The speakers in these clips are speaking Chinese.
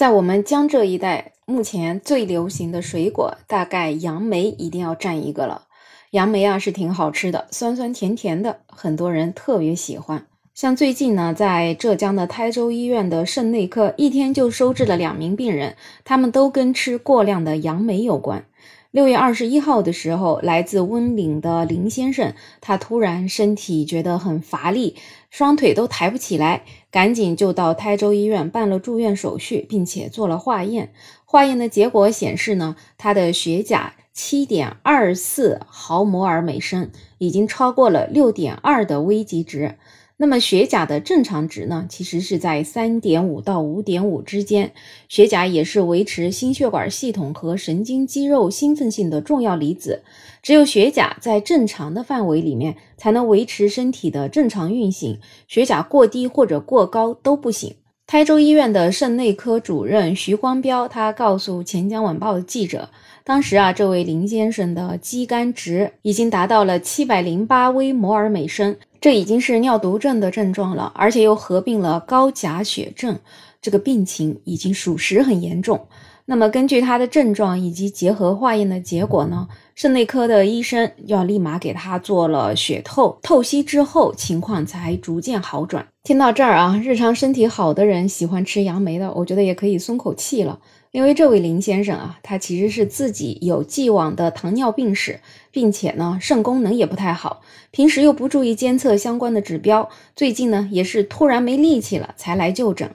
在我们江浙一带，目前最流行的水果大概杨梅一定要占一个了。杨梅啊是挺好吃的，酸酸甜甜的，很多人特别喜欢。像最近呢，在浙江的台州医院的肾内科，一天就收治了两名病人，他们都跟吃过量的杨梅有关。六月二十一号的时候，来自温岭的林先生，他突然身体觉得很乏力，双腿都抬不起来，赶紧就到台州医院办了住院手续，并且做了化验。化验的结果显示呢，他的血钾七点二四毫摩尔每升，已经超过了六点二的危急值。那么血钾的正常值呢，其实是在三点五到五点五之间。血钾也是维持心血管系统和神经肌肉兴奋性的重要离子。只有血钾在正常的范围里面，才能维持身体的正常运行。血钾过低或者过高都不行。台州医院的肾内科主任徐光标，他告诉钱江晚报的记者，当时啊，这位林先生的肌酐值已经达到了七百零八微摩尔每升。这已经是尿毒症的症状了，而且又合并了高钾血症，这个病情已经属实很严重。那么根据他的症状以及结合化验的结果呢，肾内科的医生要立马给他做了血透，透析之后情况才逐渐好转。听到这儿啊，日常身体好的人喜欢吃杨梅的，我觉得也可以松口气了。因为这位林先生啊，他其实是自己有既往的糖尿病史，并且呢肾功能也不太好，平时又不注意监测相关的指标，最近呢也是突然没力气了才来就诊。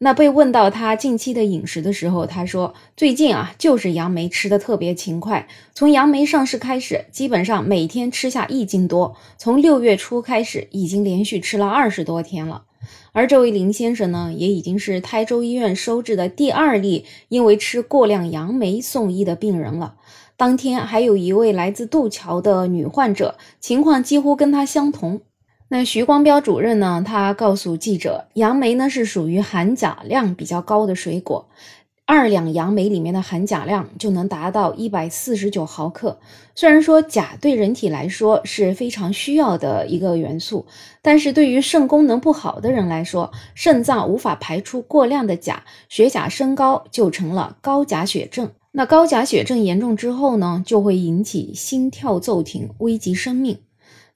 那被问到他近期的饮食的时候，他说最近啊就是杨梅吃的特别勤快，从杨梅上市开始，基本上每天吃下一斤多，从六月初开始已经连续吃了二十多天了。而这位林先生呢，也已经是台州医院收治的第二例因为吃过量杨梅送医的病人了。当天还有一位来自杜桥的女患者，情况几乎跟他相同。那徐光标主任呢，他告诉记者，杨梅呢是属于含钾量比较高的水果。二两杨梅里面的含钾量就能达到一百四十九毫克。虽然说钾对人体来说是非常需要的一个元素，但是对于肾功能不好的人来说，肾脏无法排出过量的钾，血钾升高就成了高钾血症。那高钾血症严重之后呢，就会引起心跳骤停，危及生命。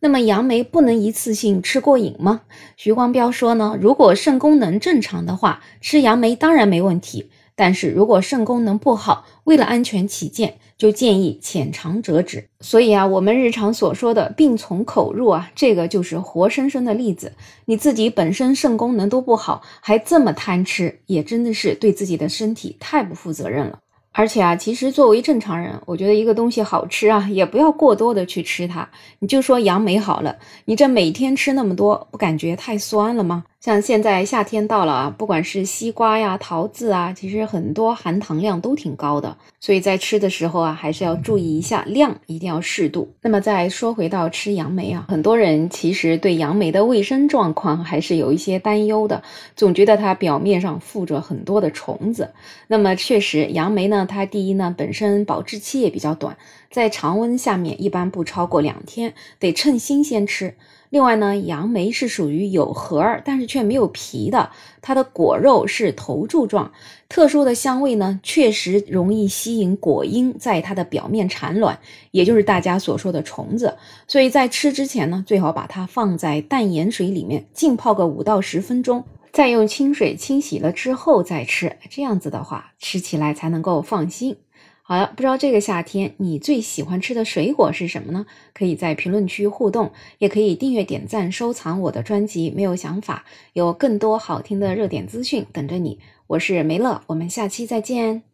那么杨梅不能一次性吃过瘾吗？徐光标说呢，如果肾功能正常的话，吃杨梅当然没问题。但是如果肾功能不好，为了安全起见，就建议浅尝辄止。所以啊，我们日常所说的病从口入啊，这个就是活生生的例子。你自己本身肾功能都不好，还这么贪吃，也真的是对自己的身体太不负责任了。而且啊，其实作为正常人，我觉得一个东西好吃啊，也不要过多的去吃它。你就说杨梅好了，你这每天吃那么多，不感觉太酸了吗？像现在夏天到了啊，不管是西瓜呀、桃子啊，其实很多含糖量都挺高的，所以在吃的时候啊，还是要注意一下量，一定要适度。那么再说回到吃杨梅啊，很多人其实对杨梅的卫生状况还是有一些担忧的，总觉得它表面上附着很多的虫子。那么确实，杨梅呢，它第一呢，本身保质期也比较短，在常温下面一般不超过两天，得趁新鲜吃。另外呢，杨梅是属于有核儿，但是却没有皮的，它的果肉是头柱状，特殊的香味呢，确实容易吸引果蝇在它的表面产卵，也就是大家所说的虫子。所以在吃之前呢，最好把它放在淡盐水里面浸泡个五到十分钟，再用清水清洗了之后再吃，这样子的话吃起来才能够放心。好了，不知道这个夏天你最喜欢吃的水果是什么呢？可以在评论区互动，也可以订阅、点赞、收藏我的专辑。没有想法，有更多好听的热点资讯等着你。我是梅乐，我们下期再见。